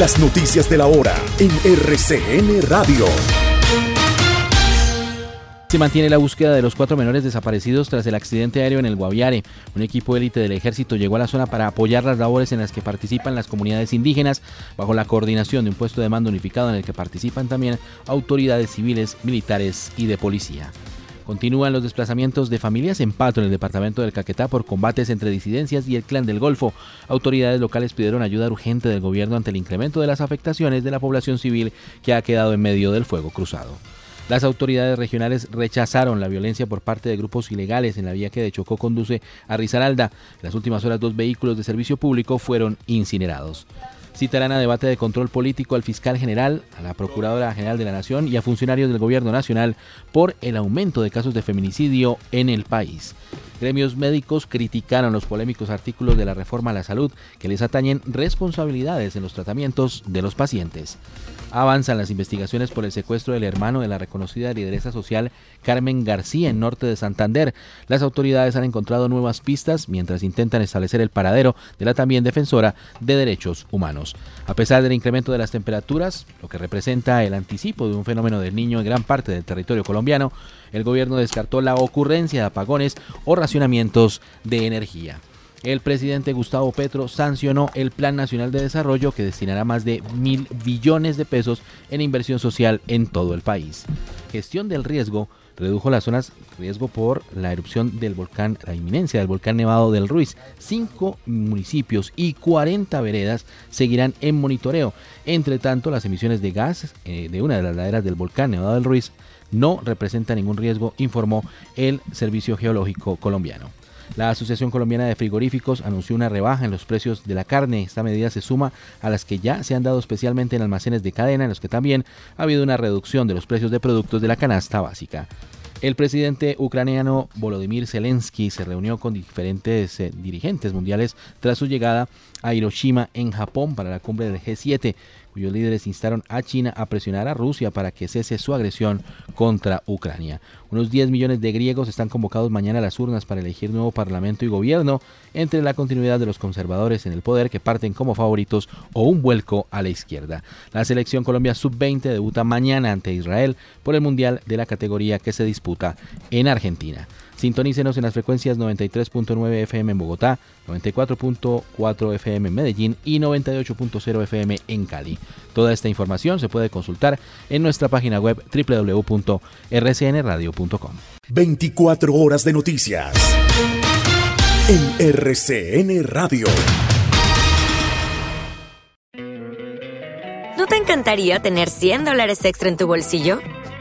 Las noticias de la hora en RCN Radio. Se mantiene la búsqueda de los cuatro menores desaparecidos tras el accidente aéreo en el Guaviare. Un equipo élite del ejército llegó a la zona para apoyar las labores en las que participan las comunidades indígenas, bajo la coordinación de un puesto de mando unificado en el que participan también autoridades civiles, militares y de policía. Continúan los desplazamientos de familias en Pato, en el departamento del Caquetá, por combates entre disidencias y el clan del Golfo. Autoridades locales pidieron ayuda urgente del gobierno ante el incremento de las afectaciones de la población civil que ha quedado en medio del fuego cruzado. Las autoridades regionales rechazaron la violencia por parte de grupos ilegales en la vía que de Chocó conduce a Risaralda. En las últimas horas, dos vehículos de servicio público fueron incinerados citarán a debate de control político al fiscal general, a la Procuradora General de la Nación y a funcionarios del Gobierno Nacional por el aumento de casos de feminicidio en el país. Gremios médicos criticaron los polémicos artículos de la reforma a la salud que les atañen responsabilidades en los tratamientos de los pacientes. Avanzan las investigaciones por el secuestro del hermano de la reconocida lideresa social Carmen García en norte de Santander. Las autoridades han encontrado nuevas pistas mientras intentan establecer el paradero de la también defensora de derechos humanos. A pesar del incremento de las temperaturas, lo que representa el anticipo de un fenómeno del niño en gran parte del territorio colombiano, el gobierno descartó la ocurrencia de apagones o de energía. El presidente Gustavo Petro sancionó el Plan Nacional de Desarrollo que destinará más de mil billones de pesos en inversión social en todo el país. Gestión del riesgo redujo las zonas riesgo por la erupción del volcán, la inminencia del volcán Nevado del Ruiz. Cinco municipios y 40 veredas seguirán en monitoreo. Entre tanto, las emisiones de gas eh, de una de las laderas del volcán Nevado del Ruiz no representan ningún riesgo, informó el Servicio Geológico Colombiano. La Asociación Colombiana de Frigoríficos anunció una rebaja en los precios de la carne. Esta medida se suma a las que ya se han dado especialmente en almacenes de cadena, en los que también ha habido una reducción de los precios de productos de la canasta básica. El presidente ucraniano Volodymyr Zelensky se reunió con diferentes eh, dirigentes mundiales tras su llegada a Hiroshima en Japón para la cumbre del G7 cuyos líderes instaron a China a presionar a Rusia para que cese su agresión contra Ucrania. Unos 10 millones de griegos están convocados mañana a las urnas para elegir nuevo parlamento y gobierno, entre la continuidad de los conservadores en el poder que parten como favoritos o un vuelco a la izquierda. La selección Colombia sub-20 debuta mañana ante Israel por el Mundial de la categoría que se disputa en Argentina. Sintonícenos en las frecuencias 93.9 FM en Bogotá, 94.4 FM en Medellín y 98.0 FM en Cali. Toda esta información se puede consultar en nuestra página web www.rcnradio.com. 24 horas de noticias en RCN Radio. ¿No te encantaría tener 100 dólares extra en tu bolsillo?